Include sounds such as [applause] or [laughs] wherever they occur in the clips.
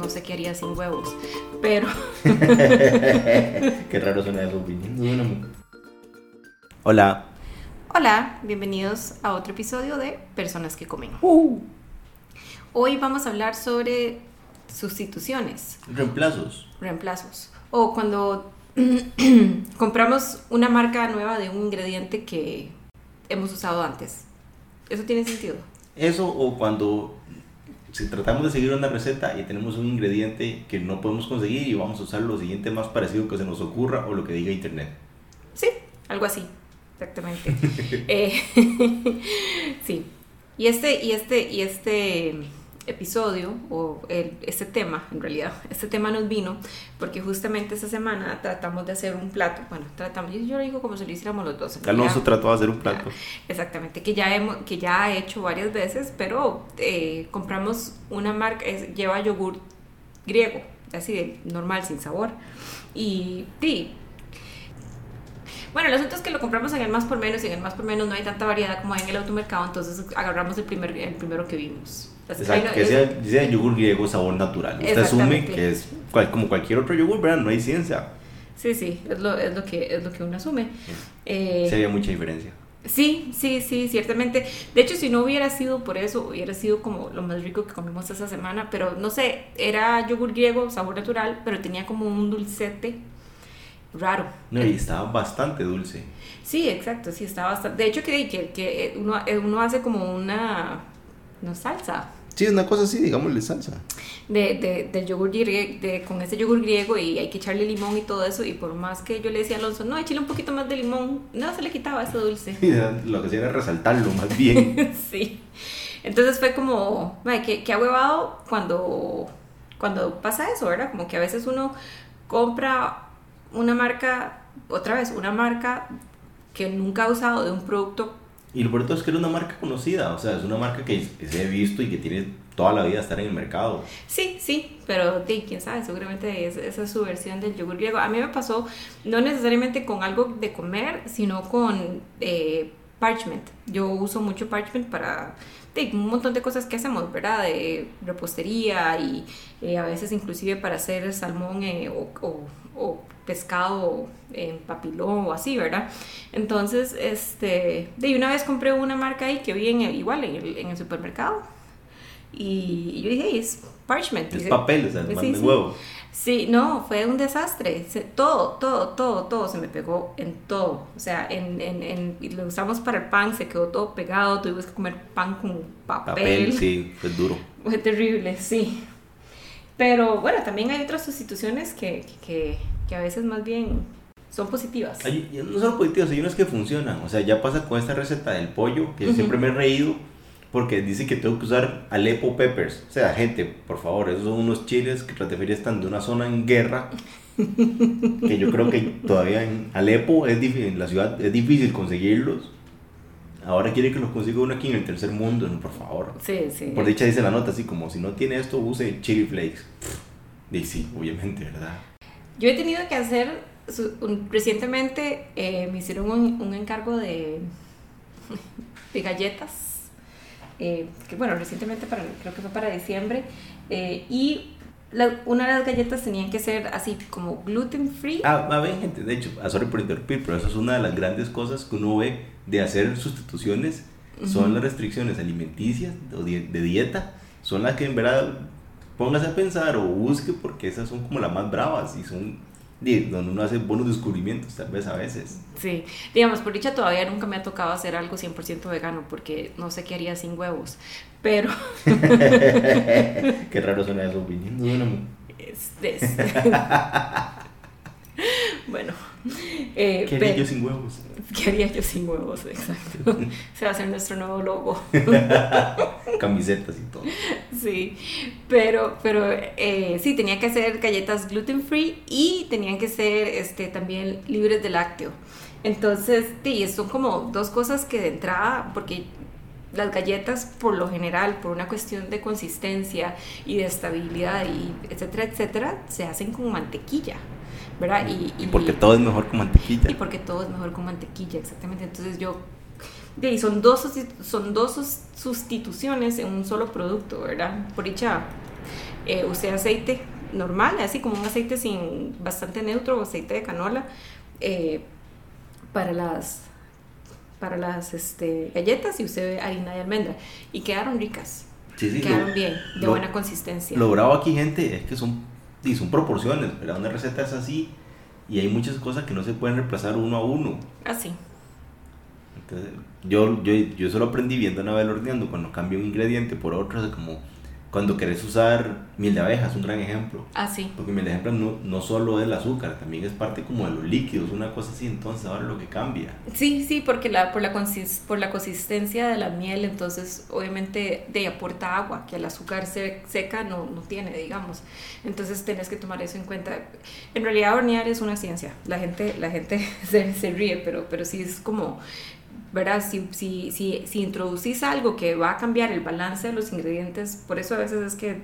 no sé qué haría sin huevos, pero... [laughs] qué raro suena eso, Hola. Hola, bienvenidos a otro episodio de Personas que Comen. Uh. Hoy vamos a hablar sobre sustituciones. Reemplazos. Reemplazos. O cuando [clears throat] compramos una marca nueva de un ingrediente que hemos usado antes. ¿Eso tiene sentido? Eso o cuando si tratamos de seguir una receta y tenemos un ingrediente que no podemos conseguir y vamos a usar lo siguiente más parecido que se nos ocurra o lo que diga internet. Sí, algo así, exactamente. [laughs] Eh, [laughs] sí. Y este, y este, y este episodio, o este tema, en realidad, [laughs] este tema nos vino porque justamente esta semana tratamos de hacer un plato, bueno, tratamos, yo, lo digo como si lo hiciéramos los dos. Alonso trató de hacer un plato. Exactamente, que ya, hemos, que ya ha hecho varias veces, pero eh, compramos una marca, lleva yogur griego, así de normal, sin sabor. Y sí, bueno, el asunto es que lo compramos en el más por menos y en el más por menos no hay tanta variedad como hay en el automercado, entonces agarramos el, primer, el primero que vimos. Exacto, que sea, yogur griego sabor natural. Usted asume que es como cualquier otro yogur, ¿verdad? No hay ciencia. Sí, sí, es lo, es lo, que, es lo que uno asume. Eh, Sería mucha diferencia. Sí, sí, sí, ciertamente. De hecho, si no hubiera sido por eso, hubiera sido como lo más rico que comimos esa semana, pero no sé, era yogur griego, sabor natural, pero tenía como un dulcete raro. No, y estaba bastante dulce. Sí, exacto, sí, estaba bastante. De hecho, que, que, que uno, uno hace como una, no salsa. Sí, una cosa así, digámosle salsa. De, de, del yogur griego, de, con ese yogur griego y hay que echarle limón y todo eso. Y por más que yo le decía a Alonso, no, échale un poquito más de limón, no se le quitaba ese dulce. [laughs] lo que hacía era resaltarlo más bien. [laughs] sí. Entonces fue como, que, que huevado cuando, cuando pasa eso, ¿verdad? Como que a veces uno compra una marca, otra vez, una marca que nunca ha usado de un producto. Y lo peor es que era una marca conocida, o sea, es una marca que se ha visto y que tiene toda la vida estar en el mercado. Sí, sí, pero quién sabe, seguramente es, esa es su versión del yogur griego. A mí me pasó no necesariamente con algo de comer, sino con eh, parchment. Yo uso mucho parchment para de, un montón de cosas que hacemos, ¿verdad? De repostería y eh, a veces inclusive para hacer salmón eh, o, o pescado en papilón o así, ¿verdad? Entonces, este, de una vez compré una marca ahí que vi en igual en el, en el supermercado y, yo dije, es parchment. Es papel, o sea, sí, de huevo. Sí, no, fue un desastre. todo, todo, todo, todo se me pegó en todo. O sea, en, en, en, lo usamos para el pan, se quedó todo pegado. Tuvimos que comer pan con papel. Papel, sí, fue duro. Fue terrible, sí. Pero bueno, también hay otras sustituciones que, que, que a veces más bien son positivas. no son positivas, hay unas que funcionan. O sea, ya pasa con esta receta del pollo, que yo siempre me he reído, porque dice que tengo que usar Aleppo peppers. O sea, gente, por favor, esos son unos chiles que de están de una zona en guerra. que yo creo que todavía en Alepo, es en la ciudad, es difícil conseguirlos. Ahora quiere que los consiga uno aquí en el tercer mundo, por favor. Sí, sí. Por dicha dice la nota, así como si no tiene esto, use chili flakes. Y sí, obviamente, ¿verdad? Yo he tenido que hacer, recientemente eh, me hicieron un, encargo de, [laughs] de galletas, eh, que bueno, recientemente para, creo que fue para diciembre, eh, y una de las galletas tenían que ser así como gluten free. Ah, a ver, gente, de hecho, ah, sorry por interrumpir, pero eso es una de las grandes cosas que uno ve de hacer sustituciones, son las restricciones alimenticias o de, de dieta, son las que en verdad póngase a pensar o busque porque esas son como las más bravas y son donde uno hace buenos descubrimientos tal vez a veces. Sí, digamos, por dicha todavía nunca me ha tocado hacer algo 100% vegano porque no sé qué haría sin huevos, pero... [laughs] qué raro suena eso, opinión. Es, es... bueno. [laughs] Eh, ¿Qué haría yo sin huevos? [laughs] ¿Qué haría yo sin huevos? Exacto. [laughs] Se va a hacer nuestro nuevo logo. Camisetas y todo. Sí, pero, pero eh, sí, tenía que hacer galletas gluten free y tenían que ser este, también libres de lácteo. Entonces, sí, son como dos cosas que de entrada, porque las galletas por lo general, por una cuestión de consistencia y de estabilidad y etcétera, etcétera, se hacen con mantequilla. ¿Verdad? Y, porque todo es mejor con mantequilla. Y porque todo es mejor con mantequilla, exactamente. Entonces yo, y son dos, son dos sustituciones en un solo producto, ¿verdad? Por dicha, eh, usé aceite normal, así como un aceite sin bastante neutro o aceite de canola eh, para las para las este, galletas y usé harina de almendra y quedaron ricas. Sí, sí, quedaron lo- bien, de lo- buena consistencia. Lo bravo aquí, gente, es que son, sí, son proporciones, ¿verdad? Una receta es así y hay muchas cosas que no se pueden reemplazar uno a uno. Así. Entonces, yo, yo, yo eso lo aprendí viendo a Anabel horneando cuando cambia un ingrediente por otro, es como cuando querés usar miel de abeja, es un gran ejemplo. Así. Porque miel de abeja no, no solo es el azúcar, también es parte como de los líquidos, una cosa así, entonces ahora lo que cambia. Sí, sí, porque la, por, la consis- por la consistencia de la miel, entonces obviamente de aporta agua, que el azúcar se- seca no, no tiene, digamos. Entonces tenés que tomar eso en cuenta. En realidad hornear es una ciencia. La gente, la gente [laughs] se, se ríe, pero, pero sí es como, ¿verdad? Si, si, si, si introducís algo que va a cambiar el balance de los ingredientes, por eso a veces es que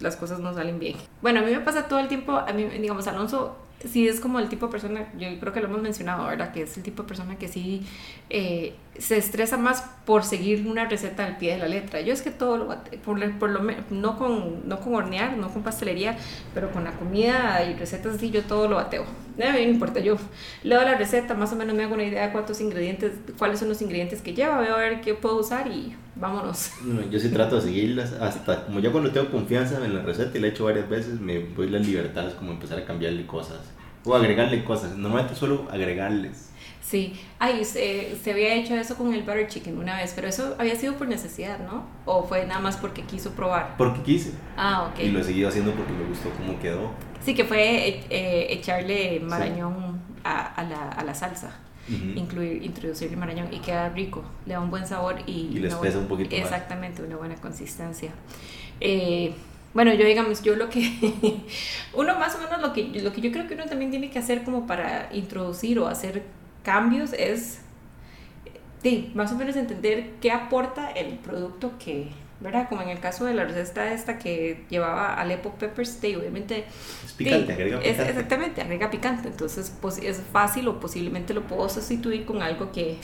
las cosas no salen bien. Bueno, a mí me pasa todo el tiempo, a mí, digamos, Alonso sí es como el tipo de persona, yo creo que lo hemos mencionado, ¿verdad? Que es el tipo de persona que sí eh, se estresa más por seguir una receta al pie de la letra. Yo es que todo lo, por, por lo no con, no con hornear, no con pastelería, pero con la comida y recetas así, yo todo lo bateo. A mí no importa, yo leo la receta, más o menos me hago una idea de cuántos ingredientes, cuáles son los ingredientes que lleva, veo a ver qué puedo usar y vámonos. [laughs] No, Yo sí trato de seguirlas hasta como ya cuando tengo confianza en la receta y la he hecho varias veces, me doy las libertades como empezar a cambiarle cosas o agregarle cosas. Normalmente suelo agregarles. Sí, ay, se, se había hecho eso con el butter chicken una vez, pero eso había sido por necesidad, ¿no? O fue nada más porque quiso probar. Porque quise. Ah, ok. Y lo he seguido haciendo porque me gustó cómo quedó. Sí, que fue eh, eh, echarle marañón a, a la, a la salsa, Ujú. incluir, introducirle marañón y queda rico, le da un buen sabor y, Y le espesa un poquito más. Exactamente, una buena consistencia. Eh, bueno, yo digamos, yo lo que, [laughs] uno más o menos lo que, lo que yo creo que uno también tiene que hacer como para introducir o hacer cambios es, sí, más o menos entender qué aporta el producto que, ¿verdad? Como en el caso de la receta esta que llevaba Aleppo Peppers, sí, obviamente Es picante, Sí, agrega es- picante. exactamente, agrega picante. Entonces pues, es fácil o posiblemente lo puedo sustituir con algo que,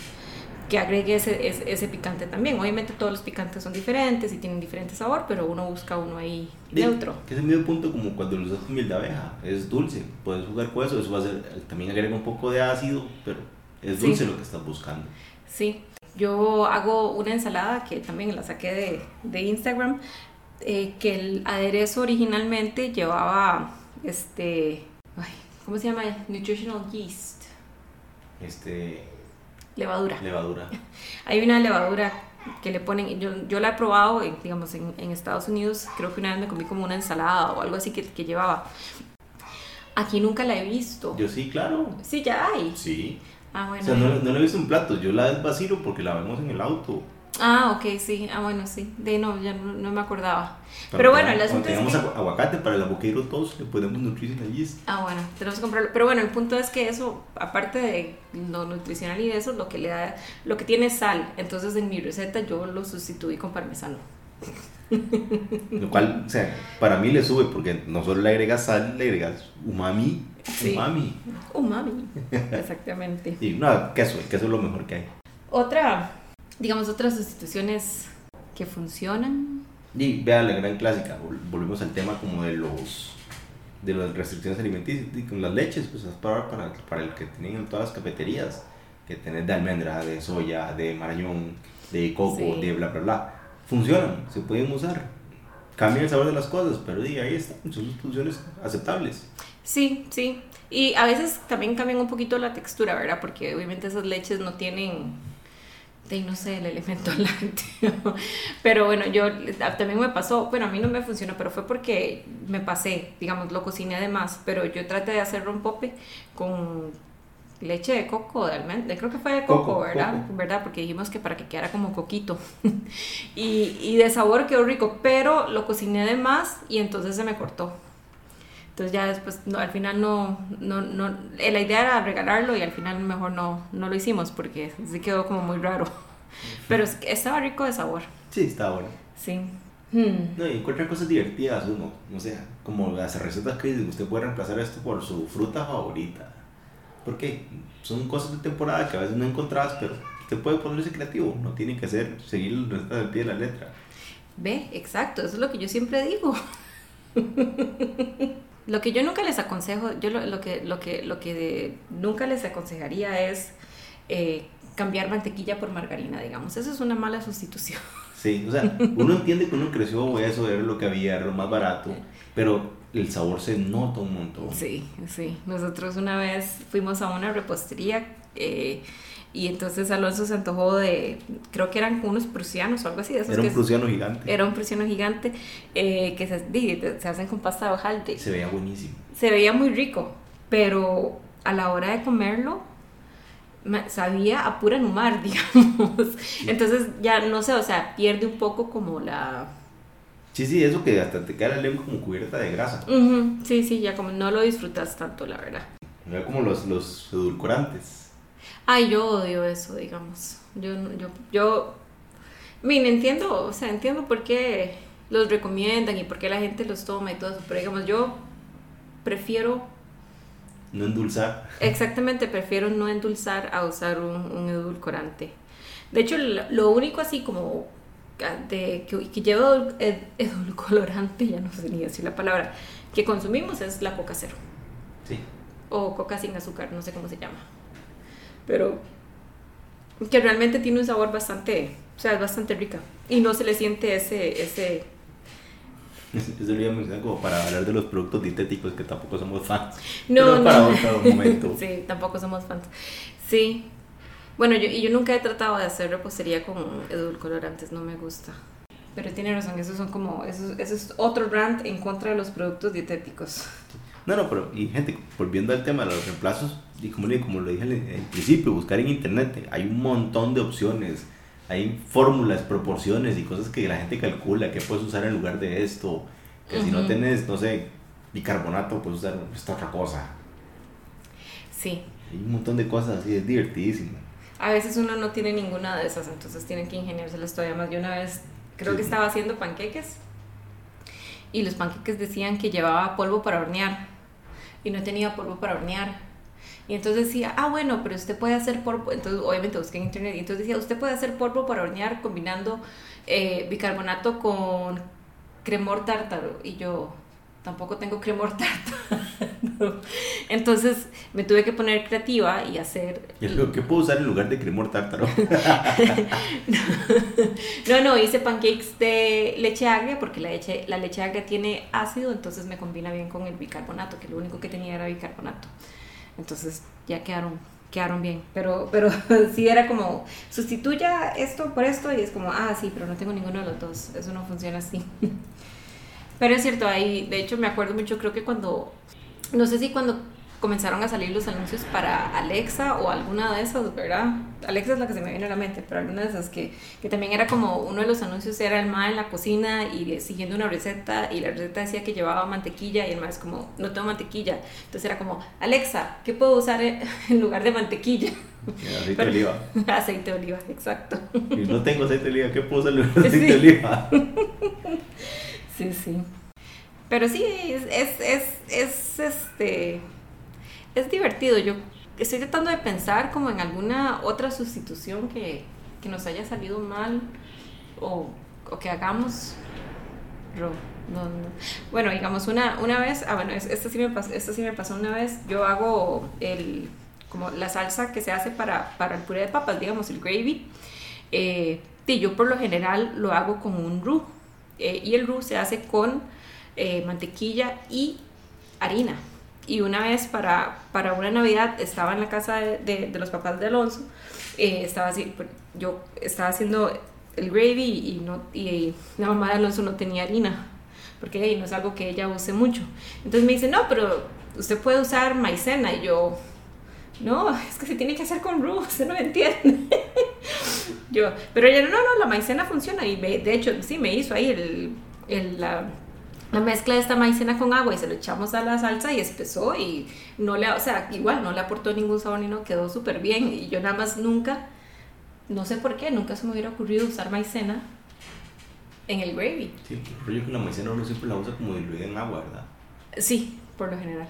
que agregue ese, ese, ese picante también. Obviamente todos los picantes son diferentes y tienen diferente sabor, pero uno busca uno ahí Sí, neutro. Que es el mismo punto como cuando lo usas con miel de abeja. Es dulce. Puedes jugar con eso. Eso va a ser, también agrega un poco de ácido, pero es Sí. dulce lo que estás buscando. Sí, yo hago una ensalada que también la saqué de, de Instagram, eh, que el aderezo originalmente llevaba, este, ay, ¿cómo se llama? Nutritional yeast, Este, levadura. levadura. [laughs] Hay una levadura que le ponen, yo, yo la he probado, en, digamos, en, en Estados Unidos, creo que una vez me comí como una ensalada o algo así que, que llevaba. Aquí nunca la he visto. Yo sí, claro. Sí, ya hay. Sí. Ah, bueno. O sea, no, no la he visto en platos. Yo la desvacilo porque la vemos en el auto. Ah, ok, sí. Ah, bueno, sí. De no, ya no, no me acordaba. Pero bueno, el asunto es que... agu- aguacate para el avocado toast, le podemos nutrir en yeast. Ah, bueno, tenemos que comprarlo. Pero bueno, el punto es que eso, aparte de lo nutricional y eso, lo que le da, lo que tiene es sal. Entonces en mi receta yo lo sustituí con parmesano. [laughs] Lo cual, o sea, para mí le sube porque no solo le agregas sal, le agregas umami. Sí. Umami. Umami. Exactamente. [laughs] Y no, queso. El queso es lo mejor que hay. Otra, digamos, otras sustituciones que funcionan. Y vea la gran clásica, vol- volvemos al tema como de los de las restricciones alimenticias y con las leches, pues es para, para, para el que tienen en todas las cafeterías, que tenés de almendra, de soya, de marañón, de coco, Sí. de bla bla bla. Funcionan, se pueden usar. Cambian el sabor de las cosas, pero di, ahí están, son sustituciones aceptables. Sí, sí. Y a veces también cambian un poquito la textura, ¿verdad? Porque obviamente esas leches no tienen, de, no sé, el elemento [laughs] lácteo. Pero bueno, yo también me pasó, bueno, a mí no me funcionó, pero fue porque me pasé, digamos, lo cociné de más. Pero yo traté de hacer rompope con leche de coco, de almendra, creo que fue de coco, Coco, ¿verdad? coco. ¿verdad? Porque dijimos que para que quedara como coquito. [laughs] y, y de sabor quedó rico, pero lo cociné de más y entonces se me cortó. Entonces ya después, no, al final no, no, no, eh, la idea era regalarlo y al final mejor no, no lo hicimos porque sí quedó como muy raro. [laughs] Pero estaba rico de sabor, Sí, está bueno. sí. Hmm. No, y encuentra cosas divertidas uno, o sea, como las recetas que usted puede reemplazar esto por su fruta favorita. Porque son cosas de temporada que a veces no encontrás, pero usted puede ponerse creativo, no tiene que ser seguir las recetas del pie de la letra. Ve, exacto, eso es lo que yo siempre digo. [laughs] lo que yo nunca les aconsejo, yo lo, lo que, lo que, lo que nunca les aconsejaría es eh, cambiar mantequilla por margarina, digamos. Eso es una mala sustitución. Sí, o sea, uno entiende que uno creció eso, era lo que había, era lo más barato, pero el sabor se nota un montón. Sí, sí. Nosotros una vez fuimos a una repostería eh, y entonces Alonso se antojó de, creo que eran unos prusianos o algo así. De era un prusiano gigante. Era un prusiano gigante eh, que se, se, hacen con pasta de hojaldre. Se veía buenísimo. Se veía muy rico, pero a la hora de comerlo sabía a pura numar, [laughs] digamos. Entonces ya no sé, o sea, pierde un poco como la... Sí, sí, eso que hasta te queda la lengua como cubierta de grasa. Sí, sí, ya como no lo disfrutas tanto, la verdad. Era como los, los edulcorantes. Ay, yo odio eso, digamos. Yo, yo, yo, mire, entiendo, o sea, entiendo por qué los recomiendan y por qué la gente los toma y todo eso, pero digamos, yo prefiero... No endulzar. Exactamente, prefiero no endulzar a usar un, edulcorante. De hecho, lo único así como de, que, que lleva edulcorante, ya no sé ni decir la palabra, que consumimos es la coca cero. Sí. O coca sin azúcar, no sé cómo se llama pero que realmente tiene un sabor bastante, o sea, es bastante rica y no se le siente ese... ese eso lo como para hablar de los productos dietéticos que tampoco somos fans. No, no. para otro momento. [laughs] sí, tampoco somos fans. Sí. Bueno, yo, y yo nunca he tratado de hacer repostería con edulcorantes, no me gusta. Pero tiene razón, eso son como, eso, eso es otro rant en contra de los productos dietéticos. No, no, pero, y gente, volviendo al tema de los reemplazos, y como, como lo dije al principio, buscar en internet, hay un montón de opciones, hay fórmulas, proporciones y cosas que la gente calcula, que puedes usar en lugar de esto, que si no tienes, no sé, bicarbonato, puedes usar esta otra cosa. Sí. Hay un montón de cosas así, es divertidísimo. A veces uno no tiene ninguna de esas, entonces tienen que ingeniárselas todavía más. Yo una vez creo que estaba haciendo panqueques y los panqueques decían que llevaba polvo para hornear y no tenía polvo para hornear. Y entonces decía, ah, bueno, pero usted puede hacer polvo. Entonces, obviamente busqué en internet. Y entonces decía, usted puede hacer polvo para hornear combinando eh, bicarbonato con cremor tártaro. Y yo, tampoco tengo cremor [laughs] tártaro. Entonces me tuve que poner creativa y hacer... ¿Y ¿Qué puedo usar en lugar de cremor tártaro? [laughs] no, no, hice pancakes de leche agria porque la leche, la leche agria tiene ácido, entonces me combina bien con el bicarbonato, que lo único que tenía era bicarbonato. Entonces ya quedaron quedaron bien, pero, pero [laughs] sí era como, sustituya esto por esto y es como, ah, sí, pero no tengo ninguno de los dos, eso no funciona así. [laughs] Pero es cierto, ahí, de hecho me acuerdo mucho, creo que cuando, no sé si cuando comenzaron a salir los anuncios para Alexa o alguna de esas, ¿verdad? Alexa es la que se me viene a la mente, pero alguna de esas que, que también era como uno de los anuncios era el ma en la cocina y siguiendo una receta y la receta decía que llevaba mantequilla y el ma es como, no tengo mantequilla. Entonces era como, Alexa, ¿qué puedo usar [laughs] en lugar de mantequilla? Aceite de oliva. [laughs] Aceite de oliva, exacto. Y no tengo aceite de oliva, ¿qué puedo usar en lugar de aceite de oliva? [laughs] Sí, sí. Pero sí, es, es, es, es, este, es divertido. Yo estoy tratando de pensar como en alguna otra sustitución que, que nos haya salido mal o, que hagamos. No, no. Bueno, digamos, una, una vez, ah, bueno, esto sí, me pasó, esto sí me pasó una vez. Yo hago el, como la salsa que se hace para, para el puré de papas, digamos, el gravy. Eh, yo por lo general lo hago con un roux eh, y el roux se hace con eh, mantequilla y harina. Y una vez para, para una Navidad estaba en la casa de, de, los papás de Alonso, eh, estaba así, yo estaba haciendo el gravy y, no, y la mamá de Alonso no tenía harina, porque no es algo que ella use mucho. Entonces me dice, no, pero usted puede usar maicena. Y yo, no, es que se tiene que hacer con roux, [laughs] usted no me entiende. [laughs] yo, pero ella, no, no, la maicena funciona. Y de hecho, sí, me hizo ahí el, la, la, mezcla de esta maicena con agua y se lo echamos a la salsa y espesó y no le, o sea, igual no le aportó ningún sabor ni no, quedó súper bien. Y yo nada más nunca, no sé por qué, nunca se me hubiera ocurrido usar maicena en el gravy. Sí, yo que la maicena uno siempre la usa como diluida en agua, ¿verdad? Sí, por lo general.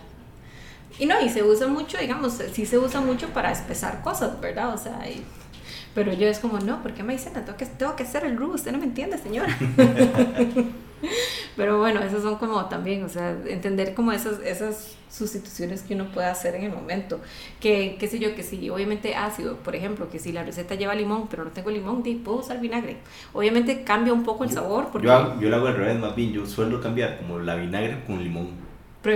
Y no, y se usa mucho, digamos, sí se usa mucho para espesar cosas, ¿verdad? O sea, pero yo es como, no, ¿por qué me dicen? Tengo que, tengo que hacer el roux, usted no me entiende, señora. [laughs] [laughs] Pero bueno, esas son como también, o sea, entender como esas, esas sustituciones que uno puede hacer en el momento. Que, qué sé yo, que si obviamente ácido, por ejemplo, que si la receta lleva limón, pero no tengo limón, puedo usar vinagre. Obviamente cambia un poco el sabor. Porque... Yo, yo lo hago al revés, más bien, yo suelo cambiar como la vinagre con limón.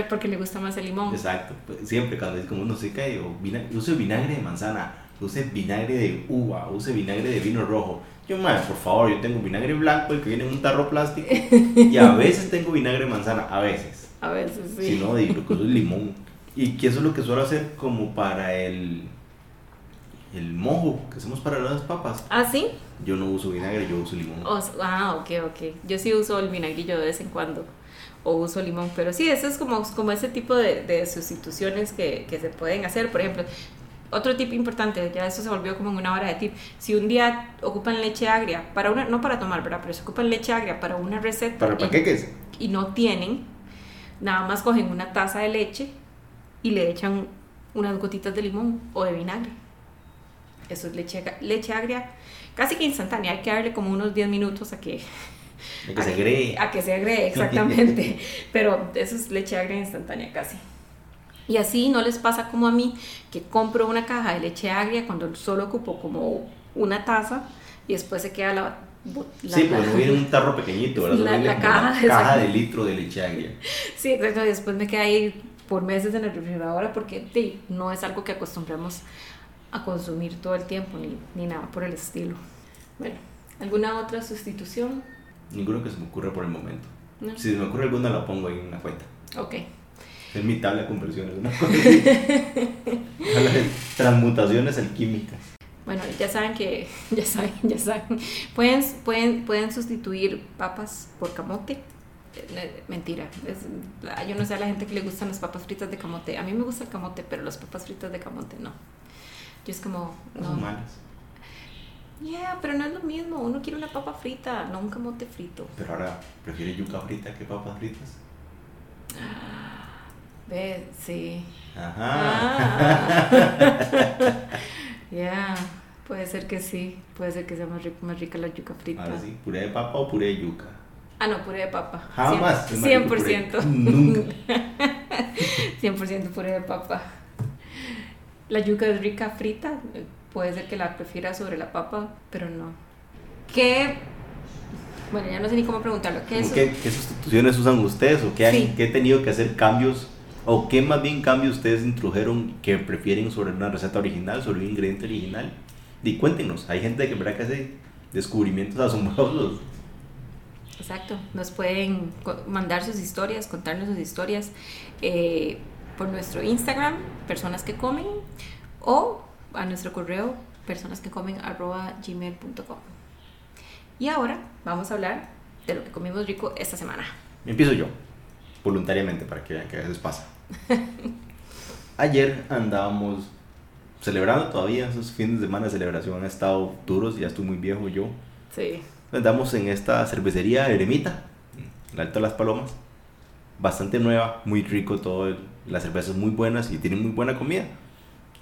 Porque le gusta más el limón. Exacto, pues, siempre cuando es como uno se cae, o vinagre, use vinagre de manzana, use vinagre de uva, use vinagre de vino rojo. Yo, madre, por favor, yo tengo vinagre blanco, el que viene en un tarro plástico, y a veces tengo vinagre de manzana, a veces. A veces, sí. Si no, digo, lo que uso es limón. Y que eso es lo que suelo hacer como para el, el mojo que hacemos para las papas. ¿Ah, sí? Yo no uso vinagre, yo uso limón. ah, ok, ok. Yo sí uso el vinagrillo de vez en cuando. O uso limón. Pero sí, eso es como, como ese tipo de, de sustituciones que, que, se pueden hacer. Por ejemplo, otro tip importante, ya eso se volvió como en una hora de tip. Si un día ocupan leche agria, para una, no para tomar, ¿verdad? Pero si ocupan leche agria para una receta. ¿Para panqueques? Y, y no tienen, nada más cogen una taza de leche y le echan unas gotitas de limón o de vinagre. Eso es leche, leche agria, casi que instantánea. Hay que darle como unos 10 minutos a que, a que se agregue. A que se agregue, exactamente. [laughs] Pero eso es leche agria instantánea casi. Y así no les pasa como a mí, que compro una caja de leche agria cuando solo ocupo como una taza y después se queda la sí, porque no viene un tarro pequeñito, ¿verdad? La, caja, caja de litro de leche agria. Sí, exacto. Y después me queda ahí por meses en la refrigeradora porque sí, no es algo que acostumbramos a consumir todo el tiempo ni, ni nada por el estilo. Bueno, ¿alguna otra sustitución? Ninguno que se me ocurra por el momento. Si se me ocurre alguna la pongo ahí en una cuenta. Ok. Es mi tabla de conversiones, ¿no? [laughs] Transmutaciones alquímicas. Bueno, ya saben que, [laughs] ya saben, ya saben. Pueden, pueden, pueden sustituir papas por camote eh, mentira. yo no sé a la gente que le gustan las papas fritas de camote. A mí me gusta el camote, pero las papas fritas de camote no. Yo es como. No. Son malas. Yeah, pero no es lo mismo. Uno quiere una papa frita, no un camote frito. Pero ahora, ¿prefiere yuca frita que papas fritas? Ve, sí. Ajá. Ah. [laughs] yeah, puede ser que sí. Puede ser que sea más, más rica la yuca frita. Ahora sí, puré de papa o puré de yuca. Ah, no, puré de papa. Jamás. 100%. Nunca. [laughs] 100% puré de papa. La yuca es rica frita. Puede ser que la prefiera sobre la papa, pero no. ¿Qué? Bueno, ya no sé ni cómo preguntarlo. ¿Qué, ¿Qué, ¿Qué, sustituciones usan ustedes o qué han qué tenido que hacer cambios o qué más bien cambios ustedes introdujeron que prefieren sobre una receta original, sobre un ingrediente original? Y cuéntenos, hay gente que verdad que hace descubrimientos asombrosos Exacto, nos pueden mandar sus historias, contarnos sus historias eh, por nuestro Instagram, personas que comen, o a nuestro correo, personas que comen gmail.com. Y ahora vamos a hablar de lo que comimos rico esta semana. Empiezo yo, voluntariamente, para que vean que a veces pasa. [laughs] Ayer andábamos celebrando todavía, esos fines de semana de celebración han estado duros, ya estoy muy viejo yo. Sí. Andamos en esta cervecería Eremita, el Alto de las Palomas. Bastante nueva, muy rico todo. Las cervezas muy buenas y tienen muy buena comida.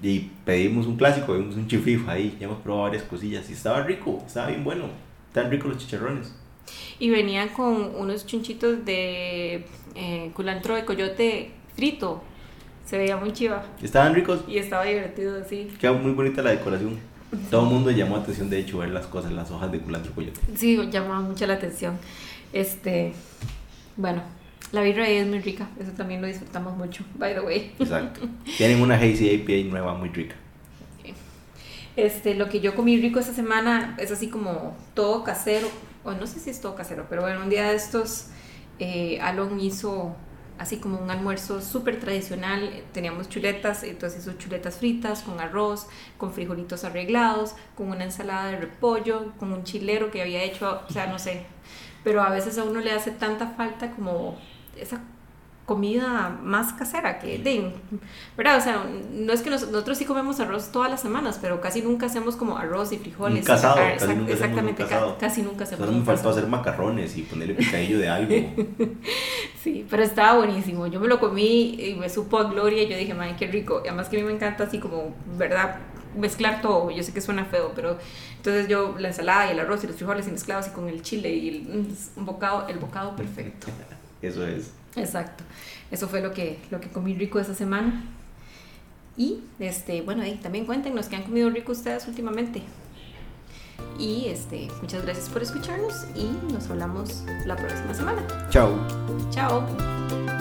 Y pedimos un clásico, pedimos un chifrijo ahí. Ya hemos probado varias cosillas y estaba rico, estaba bien bueno. Tan ricos los chicharrones. Y venían con unos chunchitos de eh, culantro de coyote frito. Se veía muy chiva. ¿Estaban ricos? Y estaba divertido, sí. Queda muy bonita la decoración. Todo el mundo llamó atención, de hecho, ver las cosas, las hojas de culantro coyote. Sí, llamaba mucho la atención. Este, bueno, la birra ahí es muy rica, eso también lo disfrutamos mucho, by the way. Exacto. Tienen una Hazy APA nueva muy rica. Este, lo que yo comí rico esta semana es así como todo casero, no sé si es todo casero, pero bueno, un día de estos, eh, Alon hizo así como un almuerzo súper tradicional. Teníamos chuletas, entonces hizo chuletas fritas con arroz, con frijolitos arreglados, con una ensalada de repollo, con un chilero que había hecho, o sea, no sé. Pero a veces a uno le hace tanta falta como esa comida más casera que de, ¿verdad? O sea, no es que nosotros sí comemos arroz todas las semanas, pero casi nunca hacemos como arroz y frijoles. Un casado, casi nunca exactamente, casi nunca hacemos. Solo me faltó hacer macarrones y ponerle picadillo de algo. [laughs] sí, pero estaba buenísimo. Yo me lo comí y me supo a gloria y yo dije, madre, qué rico. Y además que a mí me encanta así como, ¿verdad? mezclar todo. Yo sé que suena feo, pero entonces yo la ensalada y el arroz y los frijoles y mezclados y con el chile y el, mm, un bocado, el bocado perfecto. [laughs] Eso es. Exacto. Eso fue lo que, lo que comí rico esa semana. Y este, bueno, ahí también cuéntenos qué han comido rico ustedes últimamente. Y este, muchas gracias por escucharnos y nos hablamos la próxima semana. Chao. Chao.